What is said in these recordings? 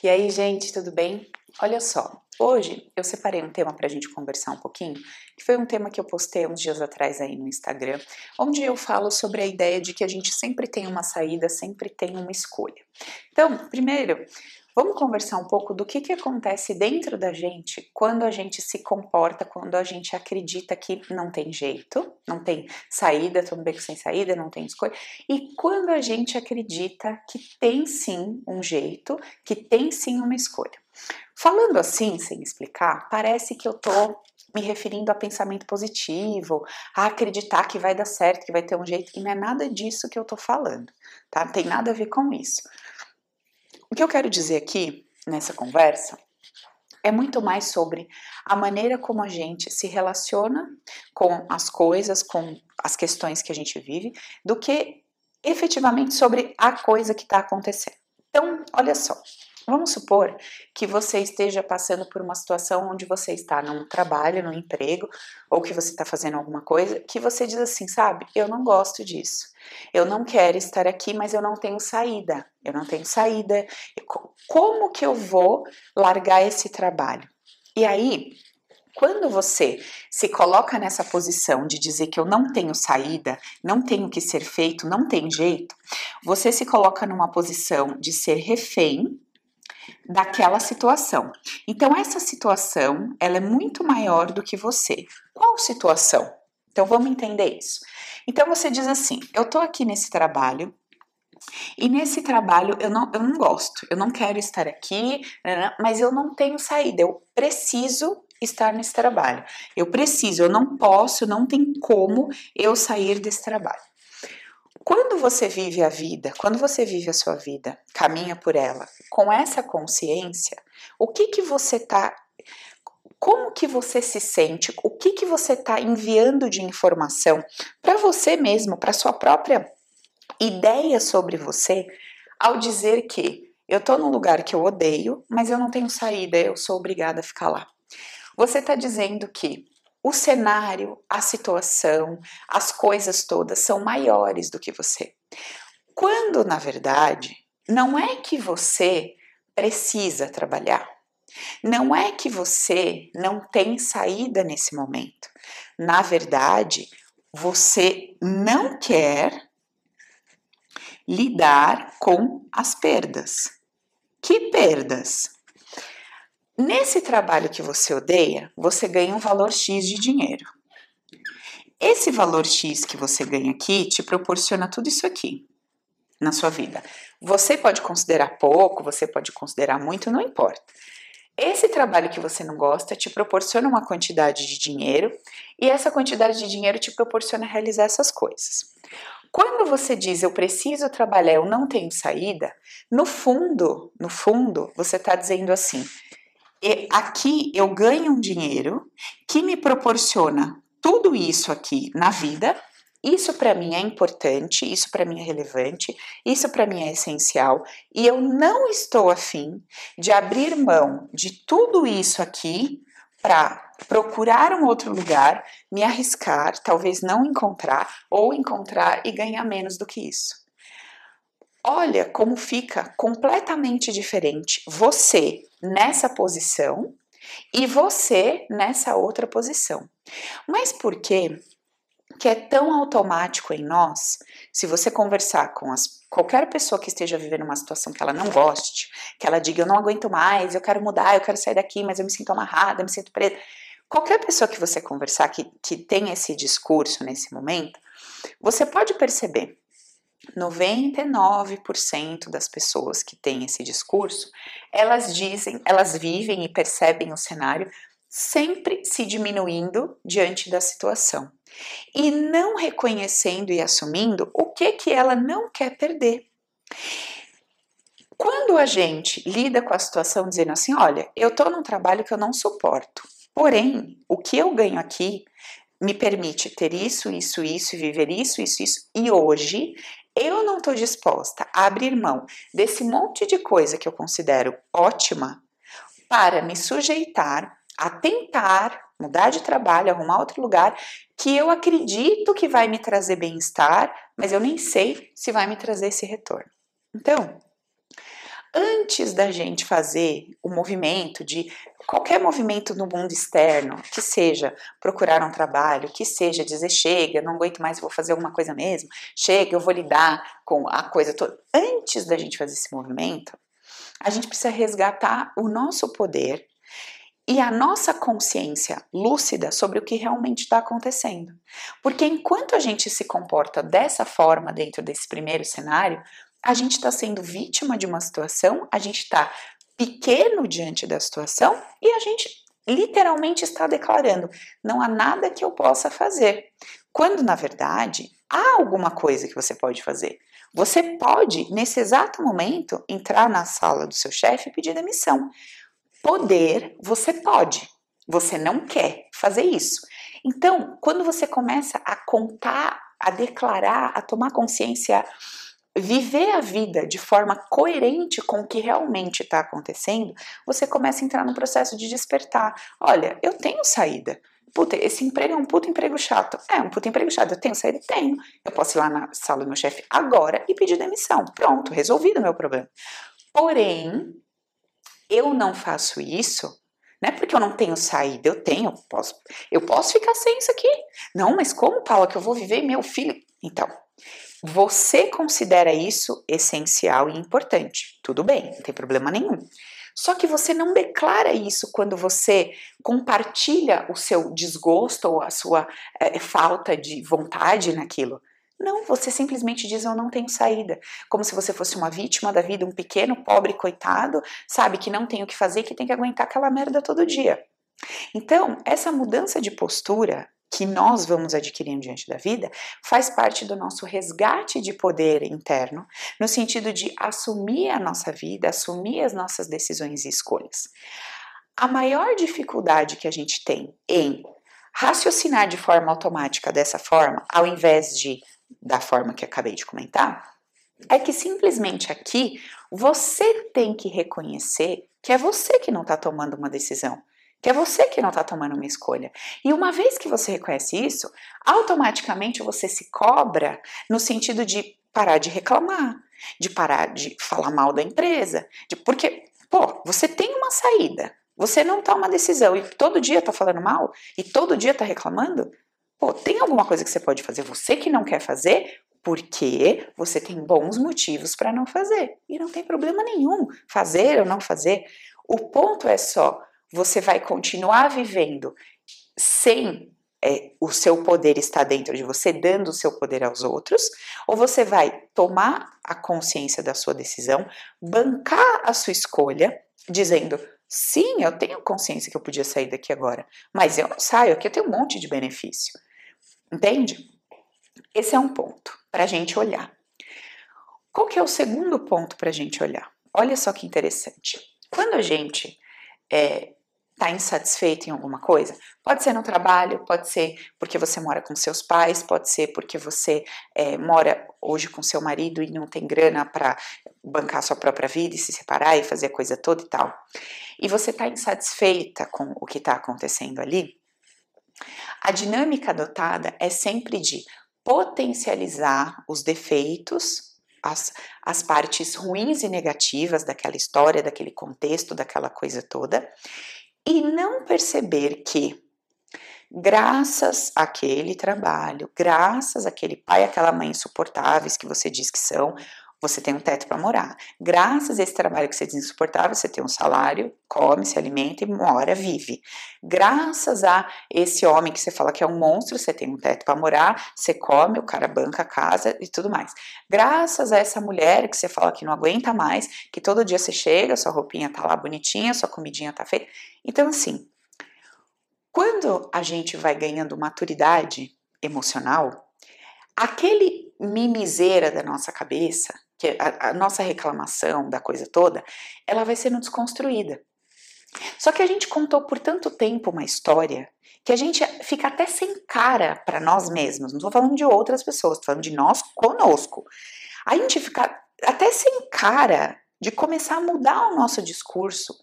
E aí, gente, tudo bem? Olha só, hoje eu separei um tema para a gente conversar um pouquinho, que foi um tema que eu postei uns dias atrás aí no Instagram, onde eu falo sobre a ideia de que a gente sempre tem uma saída, sempre tem uma escolha. Então, primeiro, Vamos conversar um pouco do que, que acontece dentro da gente quando a gente se comporta, quando a gente acredita que não tem jeito, não tem saída, tudo bem sem saída, não tem escolha, e quando a gente acredita que tem sim um jeito, que tem sim uma escolha. Falando assim, sem explicar, parece que eu tô me referindo a pensamento positivo, a acreditar que vai dar certo, que vai ter um jeito, e não é nada disso que eu tô falando, tá? Não tem nada a ver com isso. O que eu quero dizer aqui nessa conversa é muito mais sobre a maneira como a gente se relaciona com as coisas, com as questões que a gente vive, do que efetivamente sobre a coisa que está acontecendo. Então, olha só, Vamos supor que você esteja passando por uma situação onde você está num trabalho, num emprego, ou que você está fazendo alguma coisa, que você diz assim, sabe, eu não gosto disso. Eu não quero estar aqui, mas eu não tenho saída. Eu não tenho saída. Como que eu vou largar esse trabalho? E aí, quando você se coloca nessa posição de dizer que eu não tenho saída, não tenho que ser feito, não tem jeito, você se coloca numa posição de ser refém daquela situação. Então essa situação, ela é muito maior do que você. Qual situação? Então vamos entender isso. Então você diz assim: eu tô aqui nesse trabalho, e nesse trabalho eu não, eu não gosto, eu não quero estar aqui, mas eu não tenho saída, eu preciso estar nesse trabalho. Eu preciso, eu não posso, não tem como eu sair desse trabalho. Quando você vive a vida, quando você vive a sua vida, caminha por ela com essa consciência, o que que você tá como que você se sente? O que que você está enviando de informação para você mesmo, para sua própria ideia sobre você, ao dizer que eu estou num lugar que eu odeio, mas eu não tenho saída, eu sou obrigada a ficar lá. Você está dizendo que o cenário, a situação, as coisas todas são maiores do que você. Quando, na verdade, não é que você precisa trabalhar, não é que você não tem saída nesse momento. Na verdade, você não quer lidar com as perdas. Que perdas? Nesse trabalho que você odeia, você ganha um valor X de dinheiro. Esse valor X que você ganha aqui te proporciona tudo isso aqui na sua vida. Você pode considerar pouco, você pode considerar muito, não importa. Esse trabalho que você não gosta te proporciona uma quantidade de dinheiro e essa quantidade de dinheiro te proporciona realizar essas coisas. Quando você diz eu preciso trabalhar, eu não tenho saída, no fundo, no fundo, você está dizendo assim: aqui eu ganho um dinheiro que me proporciona tudo isso aqui na vida. Isso para mim é importante, isso para mim é relevante, isso para mim é essencial e eu não estou afim de abrir mão de tudo isso aqui para procurar um outro lugar, me arriscar, talvez não encontrar ou encontrar e ganhar menos do que isso. Olha como fica completamente diferente você nessa posição e você nessa outra posição. Mas por que que é tão automático em nós, se você conversar com as, qualquer pessoa que esteja vivendo uma situação que ela não goste, que ela diga eu não aguento mais, eu quero mudar, eu quero sair daqui, mas eu me sinto amarrada, eu me sinto presa. Qualquer pessoa que você conversar que, que tem esse discurso nesse momento, você pode perceber 99% das pessoas que têm esse discurso, elas dizem, elas vivem e percebem o cenário sempre se diminuindo diante da situação e não reconhecendo e assumindo o que que ela não quer perder. Quando a gente lida com a situação dizendo assim, olha, eu estou num trabalho que eu não suporto, porém, o que eu ganho aqui me permite ter isso, isso, isso, viver isso, isso, isso, e hoje eu não estou disposta a abrir mão desse monte de coisa que eu considero ótima para me sujeitar a tentar mudar de trabalho, arrumar outro lugar que eu acredito que vai me trazer bem-estar, mas eu nem sei se vai me trazer esse retorno. Então, antes da gente fazer o movimento de qualquer movimento no mundo externo, que seja procurar um trabalho, que seja dizer chega, não aguento mais, vou fazer alguma coisa mesmo, chega, eu vou lidar com a coisa toda. Antes da gente fazer esse movimento, a gente precisa resgatar o nosso poder e a nossa consciência lúcida sobre o que realmente está acontecendo. Porque enquanto a gente se comporta dessa forma dentro desse primeiro cenário, a gente está sendo vítima de uma situação, a gente está pequeno diante da situação e a gente literalmente está declarando: não há nada que eu possa fazer. Quando na verdade há alguma coisa que você pode fazer. Você pode, nesse exato momento, entrar na sala do seu chefe e pedir demissão. Poder, você pode. Você não quer fazer isso. Então, quando você começa a contar, a declarar, a tomar consciência, viver a vida de forma coerente com o que realmente está acontecendo, você começa a entrar no processo de despertar. Olha, eu tenho saída. Puta, esse emprego é um puto emprego chato. É um puto emprego chato. Eu tenho saída? Tenho. Eu posso ir lá na sala do meu chefe agora e pedir demissão. Pronto, resolvido o meu problema. Porém, eu não faço isso, não é porque eu não tenho saída, eu tenho, posso, eu posso ficar sem isso aqui. Não, mas como, Paula, que eu vou viver meu filho? Então, você considera isso essencial e importante. Tudo bem, não tem problema nenhum. Só que você não declara isso quando você compartilha o seu desgosto ou a sua é, falta de vontade naquilo. Não, você simplesmente diz eu não tenho saída. Como se você fosse uma vítima da vida, um pequeno pobre coitado, sabe, que não tem o que fazer, que tem que aguentar aquela merda todo dia. Então, essa mudança de postura que nós vamos adquirindo diante da vida faz parte do nosso resgate de poder interno, no sentido de assumir a nossa vida, assumir as nossas decisões e escolhas. A maior dificuldade que a gente tem em raciocinar de forma automática dessa forma, ao invés de da forma que acabei de comentar, é que simplesmente aqui você tem que reconhecer que é você que não está tomando uma decisão, que é você que não está tomando uma escolha. E uma vez que você reconhece isso, automaticamente você se cobra no sentido de parar de reclamar, de parar de falar mal da empresa, de, porque, pô, você tem uma saída, você não toma uma decisão e todo dia está falando mal e todo dia está reclamando, Pô, tem alguma coisa que você pode fazer, você que não quer fazer, porque você tem bons motivos para não fazer. E não tem problema nenhum fazer ou não fazer. O ponto é só, você vai continuar vivendo sem é, o seu poder estar dentro de você, dando o seu poder aos outros, ou você vai tomar a consciência da sua decisão, bancar a sua escolha, dizendo: sim, eu tenho consciência que eu podia sair daqui agora, mas eu não saio, aqui eu tenho um monte de benefício. Entende? Esse é um ponto para a gente olhar. Qual que é o segundo ponto para a gente olhar? Olha só que interessante. Quando a gente é, está insatisfeito em alguma coisa, pode ser no trabalho, pode ser porque você mora com seus pais, pode ser porque você é, mora hoje com seu marido e não tem grana para bancar sua própria vida e se separar e fazer a coisa toda e tal. E você está insatisfeita com o que está acontecendo ali, a dinâmica adotada é sempre de potencializar os defeitos, as, as partes ruins e negativas daquela história, daquele contexto, daquela coisa toda, e não perceber que, graças àquele trabalho, graças àquele pai, aquela mãe insuportáveis que você diz que são, você tem um teto para morar. Graças a esse trabalho que você insuportável, você tem um salário, come, se alimenta e mora, vive. Graças a esse homem que você fala que é um monstro, você tem um teto para morar, você come, o cara banca a casa e tudo mais. Graças a essa mulher que você fala que não aguenta mais, que todo dia você chega, sua roupinha tá lá bonitinha, sua comidinha tá feita. Então, assim, quando a gente vai ganhando maturidade emocional, aquele mimiseira da nossa cabeça, que a, a nossa reclamação da coisa toda, ela vai sendo desconstruída. Só que a gente contou por tanto tempo uma história que a gente fica até sem cara para nós mesmos. Não estou falando de outras pessoas, estou falando de nós conosco. A gente fica até sem cara de começar a mudar o nosso discurso,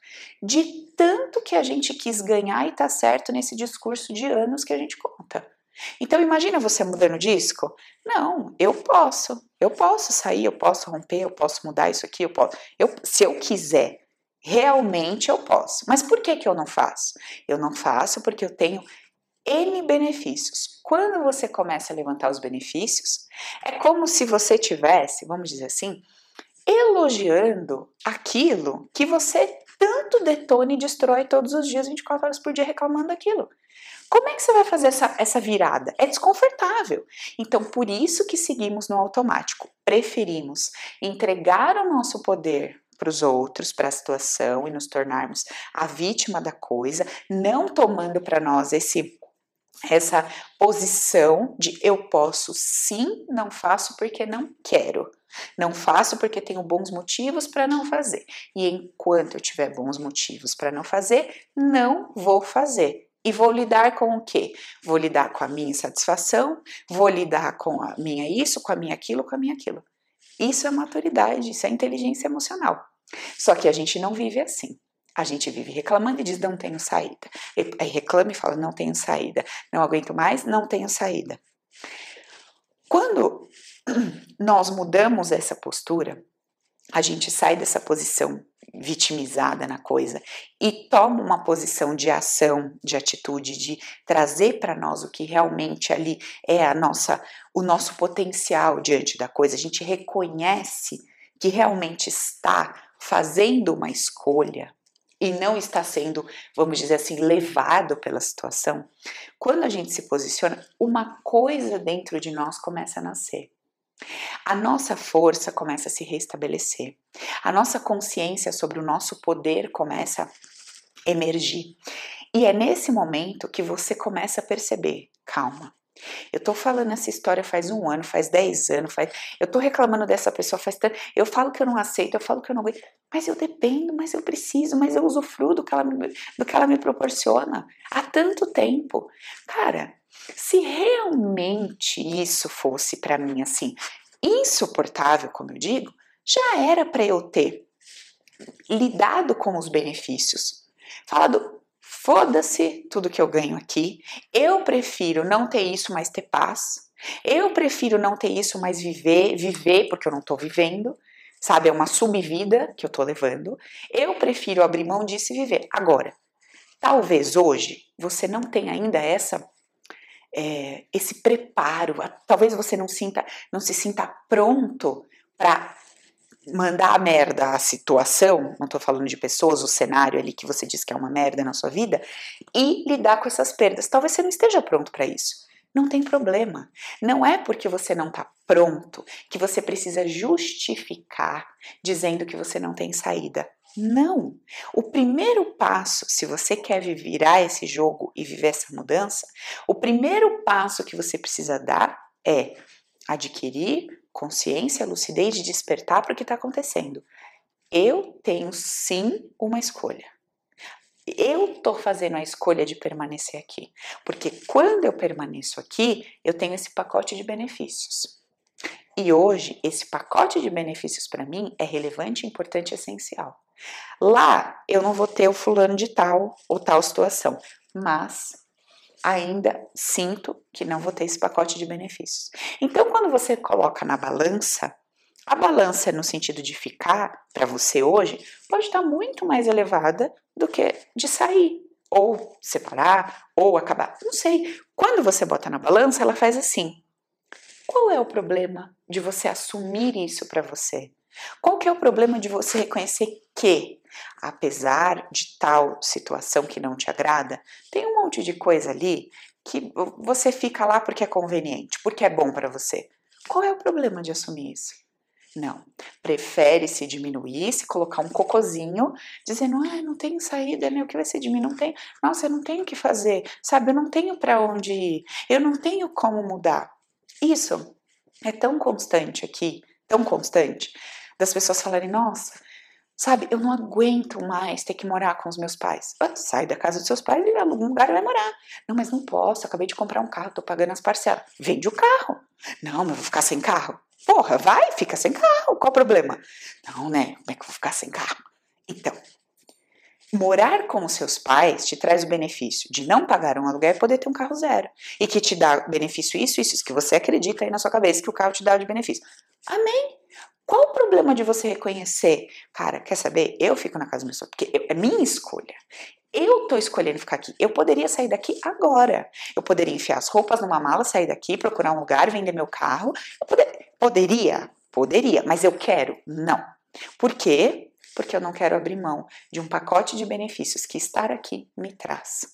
de tanto que a gente quis ganhar e tá certo nesse discurso de anos que a gente conta. Então imagina você mudando o disco? Não, eu posso. Eu posso sair, eu posso romper, eu posso mudar isso aqui, eu posso. Eu, se eu quiser, realmente eu posso. Mas por que que eu não faço? Eu não faço porque eu tenho N benefícios. Quando você começa a levantar os benefícios, é como se você tivesse, vamos dizer assim, elogiando aquilo que você tanto detona e destrói todos os dias, 24 horas por dia, reclamando daquilo. Como é que você vai fazer essa, essa virada? É desconfortável. Então, por isso que seguimos no automático. Preferimos entregar o nosso poder para os outros, para a situação e nos tornarmos a vítima da coisa, não tomando para nós esse essa posição de eu posso sim, não faço porque não quero. Não faço porque tenho bons motivos para não fazer. E enquanto eu tiver bons motivos para não fazer, não vou fazer. E vou lidar com o quê? Vou lidar com a minha insatisfação, vou lidar com a minha isso, com a minha aquilo, com a minha aquilo. Isso é maturidade, isso é inteligência emocional. Só que a gente não vive assim. A gente vive reclamando e diz não tenho saída. Aí reclama e fala não tenho saída. Não aguento mais, não tenho saída. Quando nós mudamos essa postura, a gente sai dessa posição vitimizada na coisa e toma uma posição de ação, de atitude, de trazer para nós o que realmente ali é a nossa, o nosso potencial diante da coisa. A gente reconhece que realmente está fazendo uma escolha e não está sendo, vamos dizer assim, levado pela situação. Quando a gente se posiciona, uma coisa dentro de nós começa a nascer. A nossa força começa a se restabelecer. A nossa consciência sobre o nosso poder começa a emergir. E é nesse momento que você começa a perceber: calma, eu tô falando essa história faz um ano, faz dez anos, faz. Eu tô reclamando dessa pessoa faz tanto. Eu falo que eu não aceito, eu falo que eu não aguento. Mas eu dependo, mas eu preciso, mas eu usufruo do que ela me, do que ela me proporciona há tanto tempo. Cara, se realmente isso fosse para mim assim, insuportável, como eu digo, já era para eu ter lidado com os benefícios. Falado, foda-se tudo que eu ganho aqui. Eu prefiro não ter isso, mas ter paz. Eu prefiro não ter isso, mas viver, viver porque eu não tô vivendo. Sabe, é uma subvida que eu tô levando. Eu prefiro abrir mão disso e viver. Agora, talvez hoje você não tenha ainda essa é, esse preparo. Talvez você não sinta, não se sinta pronto para mandar a merda a situação, não tô falando de pessoas, o cenário ali que você diz que é uma merda na sua vida, e lidar com essas perdas. Talvez você não esteja pronto para isso. Não tem problema. Não é porque você não está pronto que você precisa justificar dizendo que você não tem saída. Não! O primeiro passo, se você quer virar esse jogo e viver essa mudança, o primeiro passo que você precisa dar é adquirir consciência, lucidez de despertar para o que está acontecendo. Eu tenho sim uma escolha. Eu estou fazendo a escolha de permanecer aqui, porque quando eu permaneço aqui, eu tenho esse pacote de benefícios. E hoje, esse pacote de benefícios para mim é relevante, importante e essencial. Lá eu não vou ter o fulano de tal ou tal situação, mas ainda sinto que não vou ter esse pacote de benefícios. Então, quando você coloca na balança, a balança no sentido de ficar para você hoje pode estar muito mais elevada do que de sair, ou separar, ou acabar. Não sei. Quando você bota na balança, ela faz assim. Qual é o problema de você assumir isso para você? Qual que é o problema de você reconhecer que, apesar de tal situação que não te agrada, tem um monte de coisa ali que você fica lá porque é conveniente, porque é bom para você? Qual é o problema de assumir isso? Não. Prefere se diminuir, se colocar um cocozinho, dizendo: ah, não tenho saída? O que vai ser de mim? Não tem. Nossa, eu não tenho o que fazer, sabe? Eu não tenho para onde ir, eu não tenho como mudar. Isso é tão constante aqui, tão constante, das pessoas falarem, nossa, sabe, eu não aguento mais ter que morar com os meus pais. Sai da casa dos seus pais e algum lugar vai morar. Não, mas não posso, acabei de comprar um carro, tô pagando as parcelas. Vende o carro. Não, mas vou ficar sem carro. Porra, vai, fica sem carro. Qual o problema? Não, né? Como é que eu vou ficar sem carro? Então, Morar com os seus pais te traz o benefício de não pagar um aluguel e poder ter um carro zero. E que te dá benefício isso, isso, isso, que você acredita aí na sua cabeça que o carro te dá de benefício. Amém? Qual o problema de você reconhecer? Cara, quer saber? Eu fico na casa do meu sogro, porque é minha escolha. Eu tô escolhendo ficar aqui. Eu poderia sair daqui agora. Eu poderia enfiar as roupas numa mala, sair daqui, procurar um lugar, vender meu carro. Eu poder, poderia, poderia, mas eu quero? Não. Por quê? Porque eu não quero abrir mão de um pacote de benefícios que estar aqui me traz.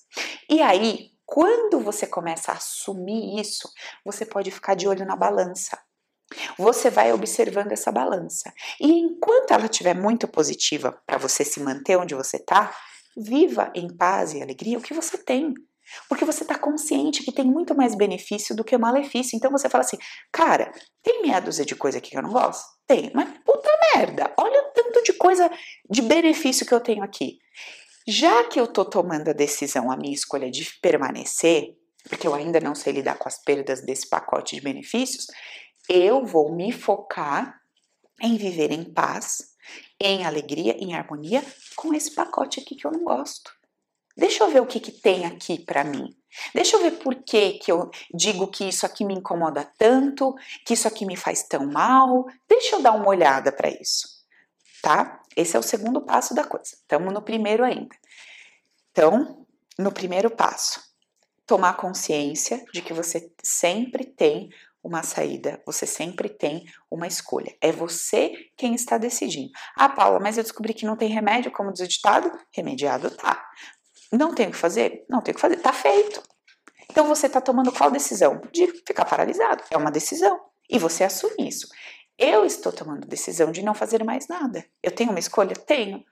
E aí, quando você começa a assumir isso, você pode ficar de olho na balança. Você vai observando essa balança. E enquanto ela estiver muito positiva para você se manter onde você está, Viva em paz e alegria o que você tem. Porque você está consciente que tem muito mais benefício do que malefício. Então você fala assim, cara, tem meia dúzia de coisa aqui que eu não gosto? Tem, mas puta merda, olha o tanto de coisa de benefício que eu tenho aqui. Já que eu tô tomando a decisão, a minha escolha de permanecer, porque eu ainda não sei lidar com as perdas desse pacote de benefícios, eu vou me focar em viver em paz em alegria, em harmonia com esse pacote aqui que eu não gosto. Deixa eu ver o que, que tem aqui para mim. Deixa eu ver por que, que eu digo que isso aqui me incomoda tanto, que isso aqui me faz tão mal. Deixa eu dar uma olhada para isso, tá? Esse é o segundo passo da coisa. Estamos no primeiro ainda. Então, no primeiro passo, tomar consciência de que você sempre tem uma saída, você sempre tem uma escolha. É você quem está decidindo. Ah, Paula, mas eu descobri que não tem remédio, como diz o ditado? Remediado tá. Não tem o que fazer? Não tem o que fazer, tá feito. Então você está tomando qual decisão? De ficar paralisado. É uma decisão. E você assume isso. Eu estou tomando decisão de não fazer mais nada. Eu tenho uma escolha? Tenho.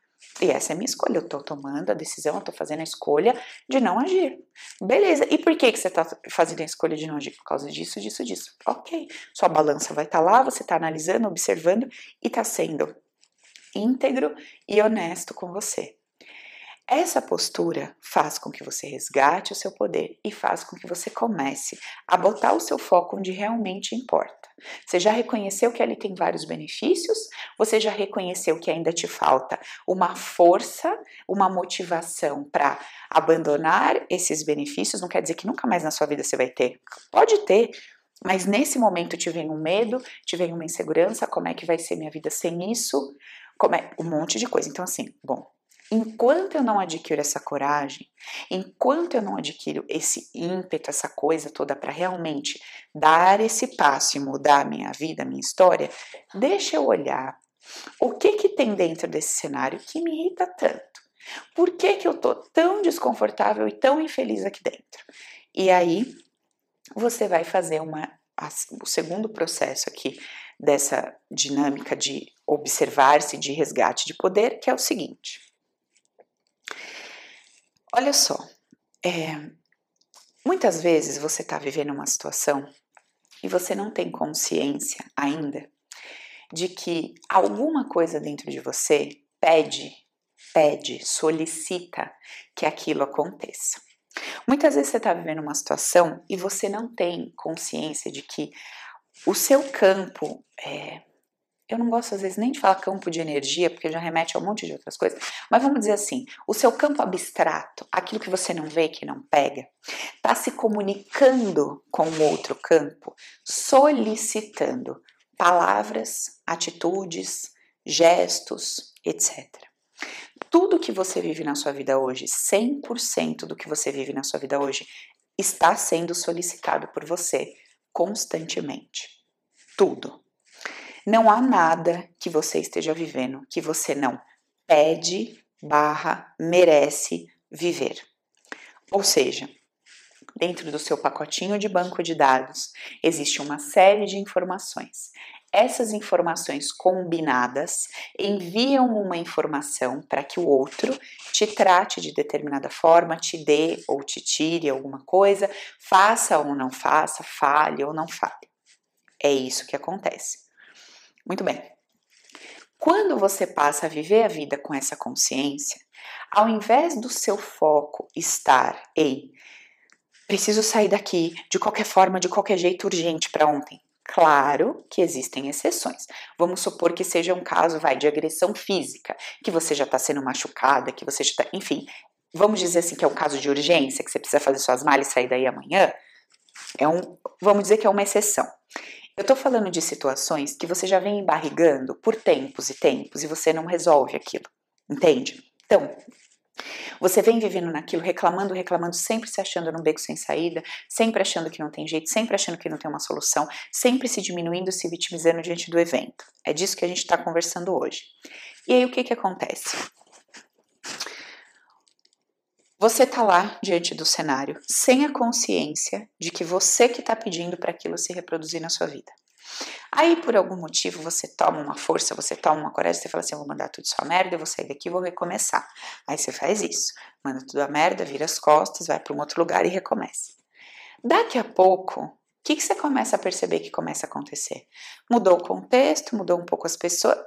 E essa é a minha escolha. Eu tô tomando a decisão, eu tô fazendo a escolha de não agir. Beleza. E por que, que você tá fazendo a escolha de não agir? Por causa disso, disso, disso. Ok. Sua balança vai estar tá lá, você tá analisando, observando e tá sendo íntegro e honesto com você. Essa postura faz com que você resgate o seu poder e faz com que você comece a botar o seu foco onde realmente importa. Você já reconheceu que ele tem vários benefícios? Você já reconheceu que ainda te falta uma força, uma motivação para abandonar esses benefícios? Não quer dizer que nunca mais na sua vida você vai ter. Pode ter, mas nesse momento te vem um medo, te vem uma insegurança, como é que vai ser minha vida sem isso? Como é um monte de coisa. Então assim, bom, enquanto eu não adquiro essa coragem, enquanto eu não adquiro esse ímpeto, essa coisa toda para realmente dar esse passo e mudar a minha vida, minha história, deixa eu olhar o que que tem dentro desse cenário que me irrita tanto. Por que que eu tô tão desconfortável e tão infeliz aqui dentro? E aí você vai fazer uma o segundo processo aqui dessa dinâmica de observar-se de resgate de poder, que é o seguinte: Olha só, é, muitas vezes você está vivendo uma situação e você não tem consciência ainda de que alguma coisa dentro de você pede, pede, solicita que aquilo aconteça. Muitas vezes você está vivendo uma situação e você não tem consciência de que o seu campo é, eu não gosto às vezes nem de falar campo de energia, porque já remete a um monte de outras coisas, mas vamos dizer assim: o seu campo abstrato, aquilo que você não vê, que não pega, está se comunicando com o outro campo, solicitando palavras, atitudes, gestos, etc. Tudo que você vive na sua vida hoje, 100% do que você vive na sua vida hoje, está sendo solicitado por você constantemente. Tudo. Não há nada que você esteja vivendo que você não pede, barra, merece viver. Ou seja, dentro do seu pacotinho de banco de dados existe uma série de informações. Essas informações combinadas enviam uma informação para que o outro te trate de determinada forma, te dê ou te tire alguma coisa, faça ou não faça, fale ou não fale. É isso que acontece. Muito bem. Quando você passa a viver a vida com essa consciência, ao invés do seu foco estar em preciso sair daqui de qualquer forma, de qualquer jeito urgente para ontem. Claro que existem exceções. Vamos supor que seja um caso, vai, de agressão física, que você já está sendo machucada, que você já está, enfim, vamos dizer assim que é um caso de urgência, que você precisa fazer suas malas e sair daí amanhã. É um, vamos dizer que é uma exceção. Eu estou falando de situações que você já vem embarrigando por tempos e tempos e você não resolve aquilo, entende? Então, você vem vivendo naquilo, reclamando, reclamando, sempre se achando num beco sem saída, sempre achando que não tem jeito, sempre achando que não tem uma solução, sempre se diminuindo, se vitimizando diante do evento. É disso que a gente está conversando hoje. E aí o que, que acontece? Você está lá diante do cenário sem a consciência de que você que está pedindo para aquilo se reproduzir na sua vida. Aí, por algum motivo, você toma uma força, você toma uma coragem, você fala assim: eu vou mandar tudo sua merda, eu vou sair daqui, vou recomeçar. Aí você faz isso, manda tudo a merda, vira as costas, vai para um outro lugar e recomeça. Daqui a pouco, o que, que você começa a perceber que começa a acontecer? Mudou o contexto, mudou um pouco as pessoas.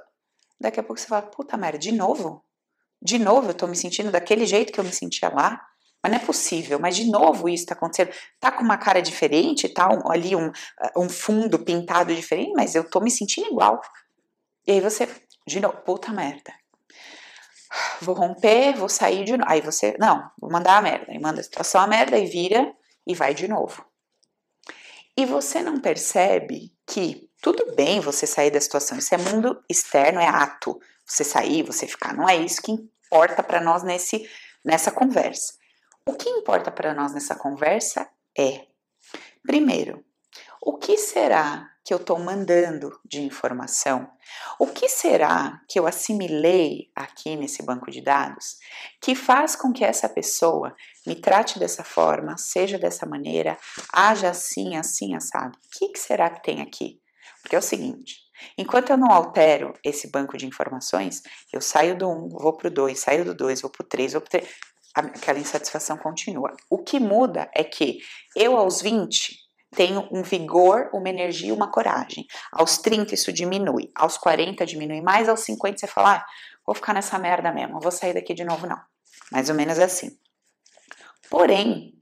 Daqui a pouco você fala: puta merda, de novo? De novo eu tô me sentindo daquele jeito que eu me sentia lá? Mas não é possível, mas de novo isso está acontecendo. Tá com uma cara diferente, tá um, ali um, um fundo pintado diferente, mas eu tô me sentindo igual. E aí você, de novo, puta merda. Vou romper, vou sair de novo. Aí você, não, vou mandar a merda. Aí manda a situação a merda e vira e vai de novo. E você não percebe que tudo bem você sair da situação, isso é mundo externo, é ato. Você sair, você ficar, não é isso que importa para nós nesse, nessa conversa. O que importa para nós nessa conversa é, primeiro, o que será que eu estou mandando de informação? O que será que eu assimilei aqui nesse banco de dados que faz com que essa pessoa me trate dessa forma, seja dessa maneira, haja assim, assim, assado? O que, que será que tem aqui? Porque é o seguinte. Enquanto eu não altero esse banco de informações, eu saio do 1, vou para o 2, saio do 2, vou para o 3, vou para o 3 aquela insatisfação continua. O que muda é que eu aos 20 tenho um vigor, uma energia, uma coragem. Aos 30 isso diminui, aos 40 diminui mais, aos 50 você fala, ah, vou ficar nessa merda mesmo, vou sair daqui de novo não. Mais ou menos assim. Porém,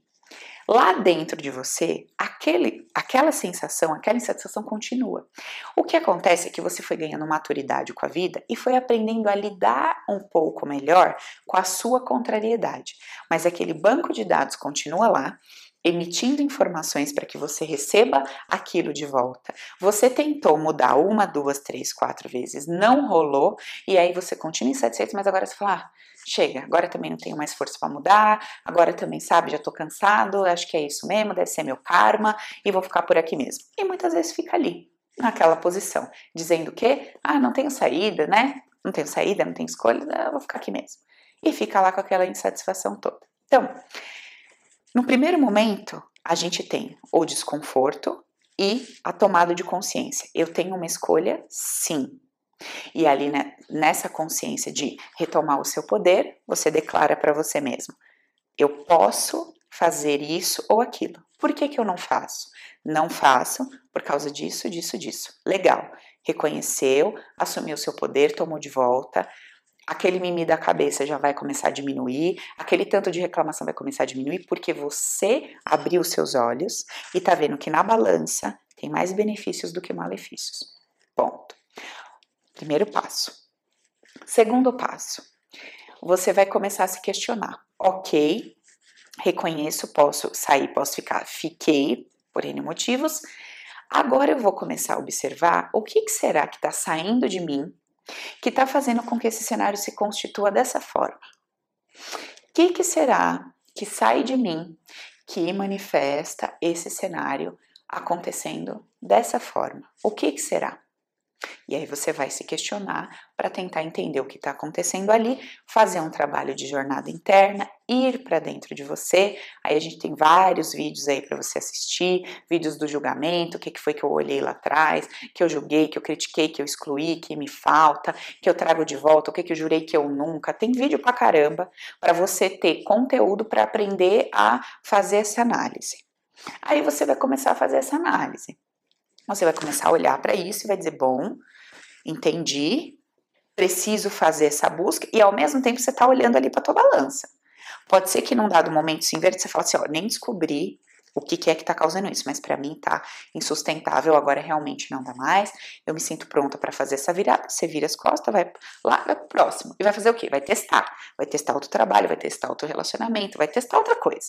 lá dentro de você, aquele, aquela sensação, aquela insatisfação continua. O que acontece é que você foi ganhando maturidade com a vida e foi aprendendo a lidar um pouco melhor com a sua contrariedade. Mas aquele banco de dados continua lá, emitindo informações para que você receba aquilo de volta. Você tentou mudar uma, duas, três, quatro vezes, não rolou, e aí você continua insatisfeito, mas agora você fala. Ah, chega, agora também não tenho mais força para mudar, agora também, sabe, já tô cansado, acho que é isso mesmo, deve ser meu karma e vou ficar por aqui mesmo. E muitas vezes fica ali, naquela posição, dizendo que, ah, não tenho saída, né? Não tenho saída, não tenho escolha, vou ficar aqui mesmo. E fica lá com aquela insatisfação toda. Então, no primeiro momento, a gente tem o desconforto e a tomada de consciência. Eu tenho uma escolha? Sim. E ali né, nessa consciência de retomar o seu poder, você declara para você mesmo: eu posso fazer isso ou aquilo. Por que, que eu não faço? Não faço por causa disso, disso, disso. Legal. Reconheceu, assumiu o seu poder, tomou de volta. Aquele mimi da cabeça já vai começar a diminuir, aquele tanto de reclamação vai começar a diminuir, porque você abriu seus olhos e tá vendo que na balança tem mais benefícios do que malefícios. Ponto. Primeiro passo. Segundo passo, você vai começar a se questionar. Ok, reconheço, posso sair, posso ficar. Fiquei por N motivos. Agora eu vou começar a observar o que, que será que está saindo de mim que está fazendo com que esse cenário se constitua dessa forma. O que, que será que sai de mim que manifesta esse cenário acontecendo dessa forma? O que, que será? E aí você vai se questionar para tentar entender o que está acontecendo ali, fazer um trabalho de jornada interna, ir para dentro de você. Aí a gente tem vários vídeos aí para você assistir, vídeos do julgamento, o que, que foi que eu olhei lá atrás, que eu julguei, que eu critiquei, que eu excluí, que me falta, que eu trago de volta, o que, que eu jurei que eu nunca. Tem vídeo pra caramba para você ter conteúdo para aprender a fazer essa análise. Aí você vai começar a fazer essa análise. Você vai começar a olhar para isso e vai dizer: bom, entendi, preciso fazer essa busca, e ao mesmo tempo você está olhando ali para tua balança. Pode ser que num dado momento se inverte, você fala assim: ó, nem descobri o que, que é que tá causando isso, mas para mim tá insustentável, agora realmente não dá mais. Eu me sinto pronta para fazer essa virada. Você vira as costas, vai lá, vai pro próximo. E vai fazer o quê? Vai testar. Vai testar outro trabalho, vai testar outro relacionamento, vai testar outra coisa.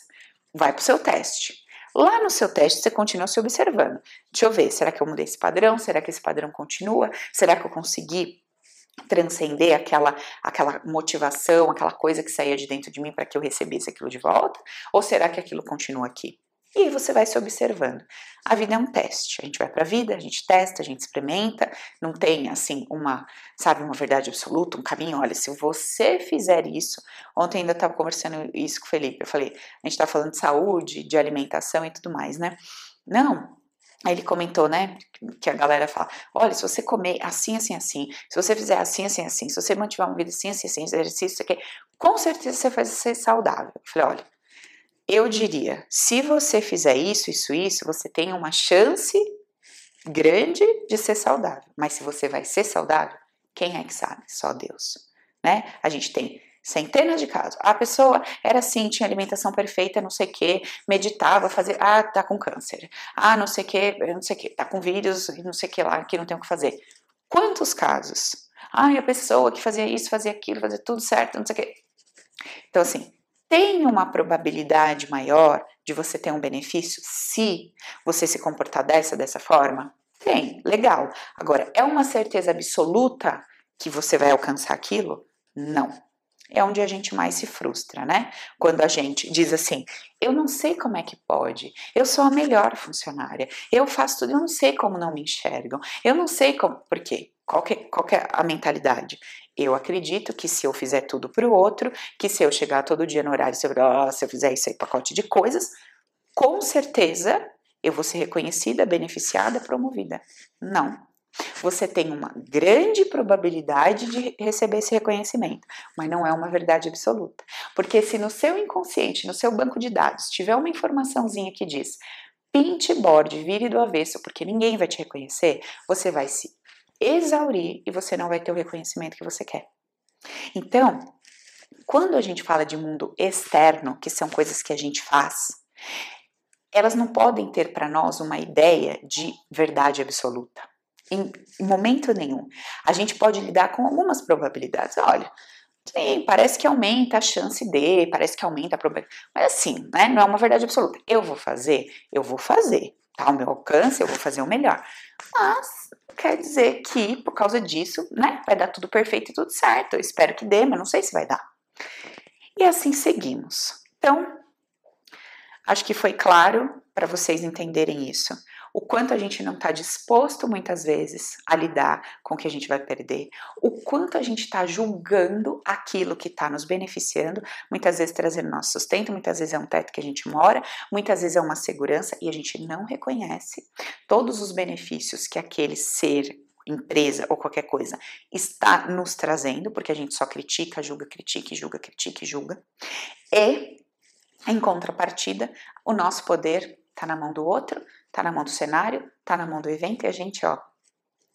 Vai pro seu teste. Lá no seu teste, você continua se observando. Deixa eu ver, será que eu mudei esse padrão? Será que esse padrão continua? Será que eu consegui transcender aquela aquela motivação, aquela coisa que saía de dentro de mim para que eu recebesse aquilo de volta? Ou será que aquilo continua aqui? E aí você vai se observando. A vida é um teste. A gente vai para a vida, a gente testa, a gente experimenta. Não tem assim uma, sabe, uma verdade absoluta, um caminho. Olha, se você fizer isso, ontem ainda estava conversando isso com o Felipe. Eu falei, a gente está falando de saúde, de alimentação e tudo mais, né? Não, Aí ele comentou, né, que a galera fala, olha, se você comer assim, assim, assim, se você fizer assim, assim, assim, se você mantiver uma vida assim, assim, assim, exercício, isso aqui, com certeza você vai ser saudável. Eu falei, olha, eu diria, se você fizer isso, isso, isso, você tem uma chance grande de ser saudável. Mas se você vai ser saudável, quem é que sabe? Só Deus, né? A gente tem Centenas de casos. A pessoa era assim, tinha alimentação perfeita, não sei o que, meditava, fazia. Ah, tá com câncer. Ah, não sei o que, não sei o que, tá com vírus, não sei o que lá, que não tem o que fazer. Quantos casos? Ah, a pessoa que fazia isso, fazia aquilo, fazia tudo certo, não sei o que. Então, assim, tem uma probabilidade maior de você ter um benefício se você se comportar dessa, dessa forma? Tem, legal. Agora, é uma certeza absoluta que você vai alcançar aquilo? Não é onde a gente mais se frustra, né? Quando a gente diz assim: eu não sei como é que pode, eu sou a melhor funcionária, eu faço tudo, eu não sei como não me enxergam, eu não sei como. Por quê? Qual que, qual que é a mentalidade? Eu acredito que se eu fizer tudo para o outro, que se eu chegar todo dia no horário, se eu, oh, se eu fizer isso aí, pacote de coisas, com certeza eu vou ser reconhecida, beneficiada, promovida. Não, você tem uma grande probabilidade de receber esse reconhecimento, mas não é uma verdade absoluta. Porque se no seu inconsciente, no seu banco de dados, tiver uma informaçãozinha que diz pinte borde, vire do avesso, porque ninguém vai te reconhecer, você vai se exaurir e você não vai ter o reconhecimento que você quer. Então, quando a gente fala de mundo externo, que são coisas que a gente faz, elas não podem ter para nós uma ideia de verdade absoluta. Em, momento nenhum. A gente pode lidar com algumas probabilidades. Olha, sim, parece que aumenta a chance de, parece que aumenta a probabilidade. Mas assim, né, não é uma verdade absoluta. Eu vou fazer, eu vou fazer. Tá ao meu alcance, eu vou fazer o melhor. Mas quer dizer que por causa disso, né, vai dar tudo perfeito e tudo certo. Eu espero que dê, mas não sei se vai dar. E assim seguimos. Então, acho que foi claro para vocês entenderem isso o quanto a gente não está disposto muitas vezes a lidar com o que a gente vai perder, o quanto a gente está julgando aquilo que está nos beneficiando, muitas vezes trazendo nosso sustento, muitas vezes é um teto que a gente mora, muitas vezes é uma segurança e a gente não reconhece todos os benefícios que aquele ser empresa ou qualquer coisa está nos trazendo, porque a gente só critica, julga, critica, julga, critica julga. E, em contrapartida, o nosso poder está na mão do outro, tá na mão do cenário, tá na mão do evento e a gente, ó,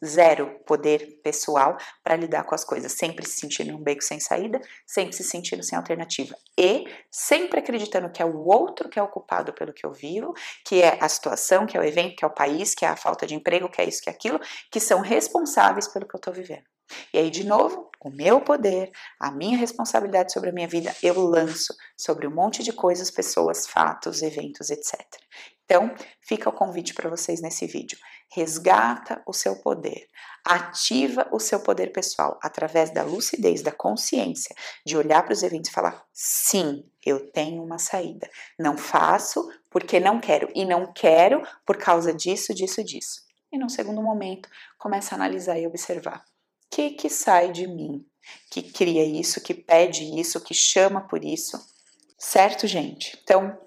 zero poder pessoal para lidar com as coisas, sempre se sentindo um beco sem saída, sempre se sentindo sem alternativa e sempre acreditando que é o outro que é o culpado pelo que eu vivo, que é a situação, que é o evento, que é o país, que é a falta de emprego, que é isso, que é aquilo, que são responsáveis pelo que eu estou vivendo. E aí, de novo, o meu poder, a minha responsabilidade sobre a minha vida, eu lanço sobre um monte de coisas, pessoas, fatos, eventos, etc. Então, fica o convite para vocês nesse vídeo. Resgata o seu poder, ativa o seu poder pessoal através da lucidez, da consciência, de olhar para os eventos e falar: sim, eu tenho uma saída. Não faço porque não quero, e não quero por causa disso, disso, disso. E num segundo momento, começa a analisar e observar: o que, que sai de mim que cria isso, que pede isso, que chama por isso? Certo, gente? Então,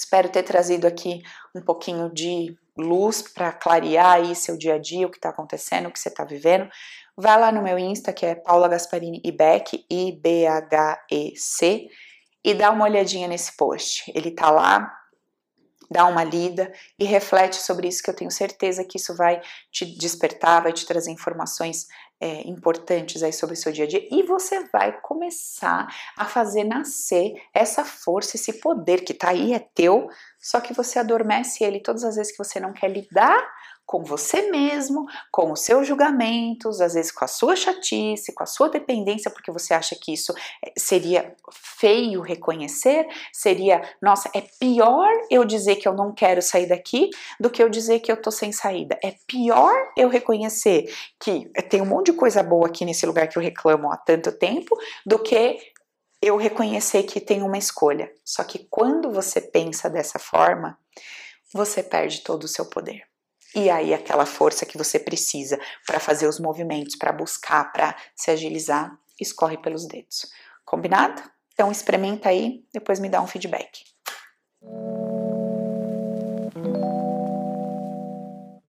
Espero ter trazido aqui um pouquinho de luz para clarear aí seu dia a dia, o que está acontecendo, o que você está vivendo. Vai lá no meu Insta, que é Paula Gasparini Ibec, I-B-H-E-C, e dá uma olhadinha nesse post. Ele tá lá, dá uma lida e reflete sobre isso, que eu tenho certeza que isso vai te despertar, vai te trazer informações é, importantes aí sobre o seu dia a dia e você vai começar a fazer nascer essa força, esse poder que tá aí, é teu, só que você adormece ele todas as vezes que você não quer lidar com você mesmo, com os seus julgamentos, às vezes com a sua chatice, com a sua dependência, porque você acha que isso eh, seria feio reconhecer, seria, nossa, é pior eu dizer que eu não quero sair daqui do que eu dizer que eu tô sem saída. É pior eu reconhecer que tem um monte de coisa boa aqui nesse lugar que eu reclamo há tanto tempo do que eu reconhecer que tem uma escolha. Só que quando você pensa dessa forma, você perde todo o seu poder. E aí aquela força que você precisa para fazer os movimentos, para buscar, para se agilizar, escorre pelos dedos. Combinado? Então experimenta aí, depois me dá um feedback.